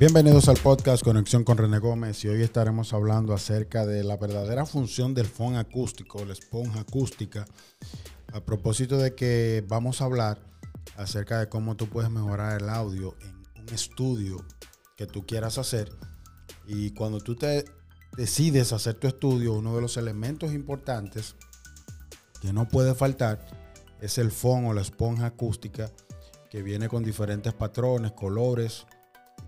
Bienvenidos al podcast Conexión con René Gómez y hoy estaremos hablando acerca de la verdadera función del phone acústico, la esponja acústica, a propósito de que vamos a hablar acerca de cómo tú puedes mejorar el audio en un estudio que tú quieras hacer. Y cuando tú te decides hacer tu estudio, uno de los elementos importantes que no puede faltar es el phone o la esponja acústica que viene con diferentes patrones, colores,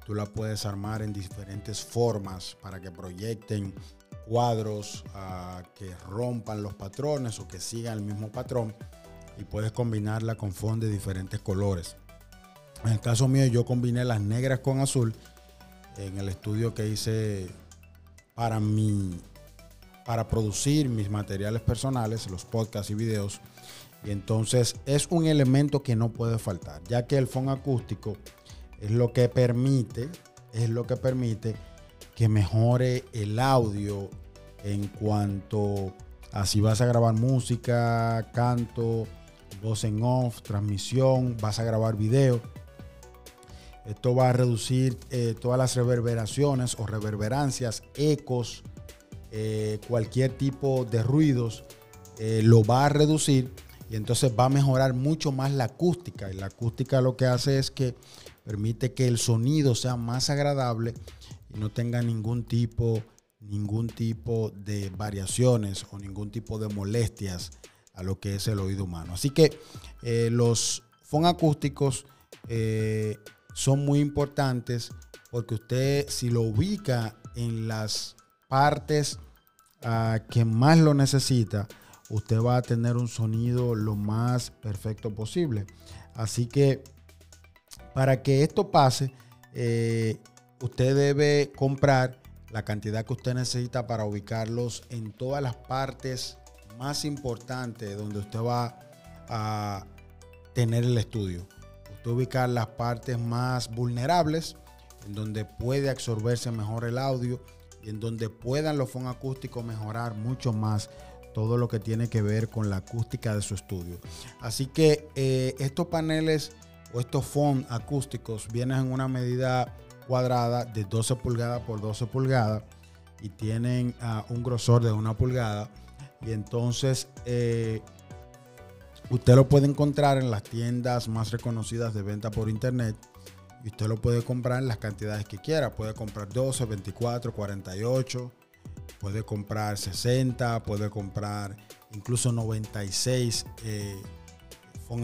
Tú la puedes armar en diferentes formas para que proyecten cuadros ah, que rompan los patrones o que sigan el mismo patrón y puedes combinarla con fondos de diferentes colores. En el caso mío yo combiné las negras con azul en el estudio que hice para mi para producir mis materiales personales, los podcasts y videos. Y entonces es un elemento que no puede faltar, ya que el fondo acústico es lo que permite, es lo que permite que mejore el audio en cuanto a si vas a grabar música, canto, voz en off, transmisión, vas a grabar video. Esto va a reducir eh, todas las reverberaciones o reverberancias, ecos, eh, cualquier tipo de ruidos, eh, lo va a reducir y entonces va a mejorar mucho más la acústica. Y la acústica lo que hace es que permite que el sonido sea más agradable y no tenga ningún tipo, ningún tipo de variaciones o ningún tipo de molestias a lo que es el oído humano. Así que eh, los fon acústicos eh, son muy importantes porque usted si lo ubica en las partes ah, que más lo necesita, usted va a tener un sonido lo más perfecto posible. Así que para que esto pase, eh, usted debe comprar la cantidad que usted necesita para ubicarlos en todas las partes más importantes donde usted va a tener el estudio. Usted ubicar las partes más vulnerables, en donde puede absorberse mejor el audio y en donde puedan los fondos acústicos mejorar mucho más todo lo que tiene que ver con la acústica de su estudio. Así que eh, estos paneles estos fondos acústicos vienen en una medida cuadrada de 12 pulgadas por 12 pulgadas y tienen ah, un grosor de una pulgada. Y entonces eh, usted lo puede encontrar en las tiendas más reconocidas de venta por internet. Y usted lo puede comprar en las cantidades que quiera. Puede comprar 12, 24, 48. Puede comprar 60. Puede comprar incluso 96 eh,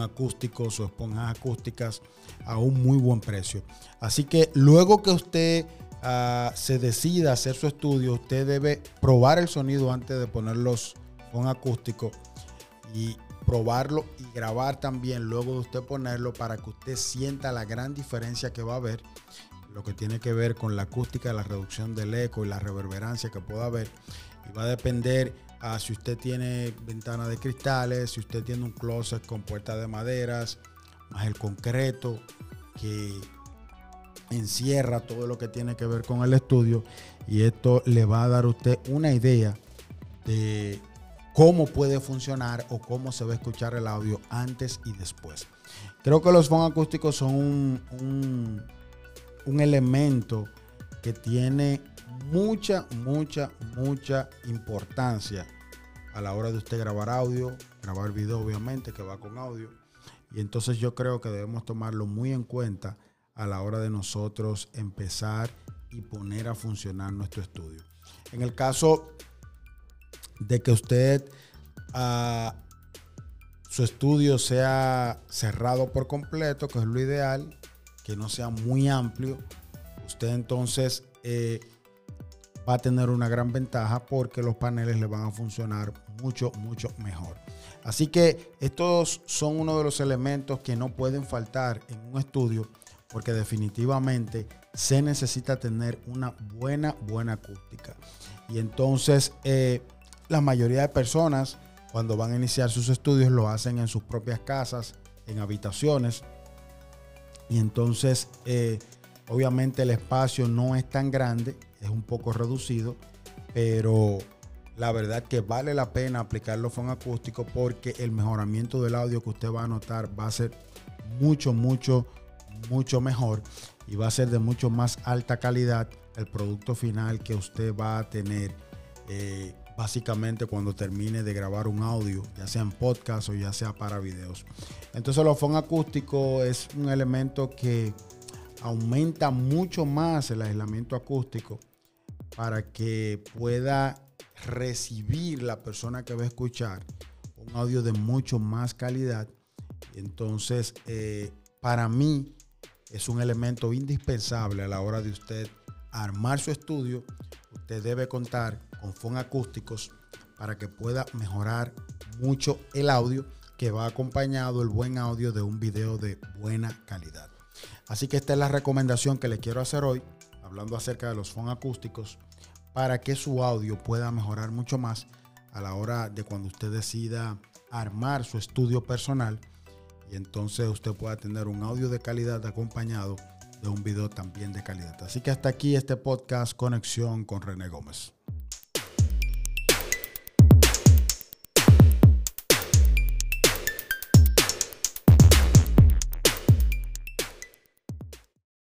acústicos o esponjas acústicas a un muy buen precio. Así que luego que usted ah, se decida hacer su estudio, usted debe probar el sonido antes de poner los con acústicos y probarlo y grabar también luego de usted ponerlo para que usted sienta la gran diferencia que va a haber, lo que tiene que ver con la acústica, la reducción del eco y la reverberancia que pueda haber. Y va a depender Ah, si usted tiene ventanas de cristales, si usted tiene un closet con puertas de maderas, más el concreto que encierra todo lo que tiene que ver con el estudio y esto le va a dar a usted una idea de cómo puede funcionar o cómo se va a escuchar el audio antes y después. Creo que los fondos acústicos son un, un elemento que tiene mucha, mucha, mucha importancia a la hora de usted grabar audio, grabar video obviamente que va con audio. Y entonces yo creo que debemos tomarlo muy en cuenta a la hora de nosotros empezar y poner a funcionar nuestro estudio. En el caso de que usted ah, su estudio sea cerrado por completo, que es lo ideal, que no sea muy amplio, usted entonces eh, va a tener una gran ventaja porque los paneles le van a funcionar mucho, mucho mejor. Así que estos son uno de los elementos que no pueden faltar en un estudio porque definitivamente se necesita tener una buena, buena acústica. Y entonces eh, la mayoría de personas cuando van a iniciar sus estudios lo hacen en sus propias casas, en habitaciones. Y entonces eh, obviamente el espacio no es tan grande es un poco reducido, pero la verdad que vale la pena aplicar los fondos acústicos porque el mejoramiento del audio que usted va a notar va a ser mucho, mucho, mucho mejor y va a ser de mucho más alta calidad el producto final que usted va a tener eh, básicamente cuando termine de grabar un audio, ya sea en podcast o ya sea para videos. Entonces el phone acústico es un elemento que aumenta mucho más el aislamiento acústico para que pueda recibir la persona que va a escuchar un audio de mucho más calidad. Entonces, eh, para mí es un elemento indispensable a la hora de usted armar su estudio. Usted debe contar con fondos acústicos para que pueda mejorar mucho el audio que va acompañado el buen audio de un video de buena calidad. Así que esta es la recomendación que le quiero hacer hoy, hablando acerca de los fondos acústicos, para que su audio pueda mejorar mucho más a la hora de cuando usted decida armar su estudio personal y entonces usted pueda tener un audio de calidad acompañado de un video también de calidad. Así que hasta aquí este podcast Conexión con René Gómez.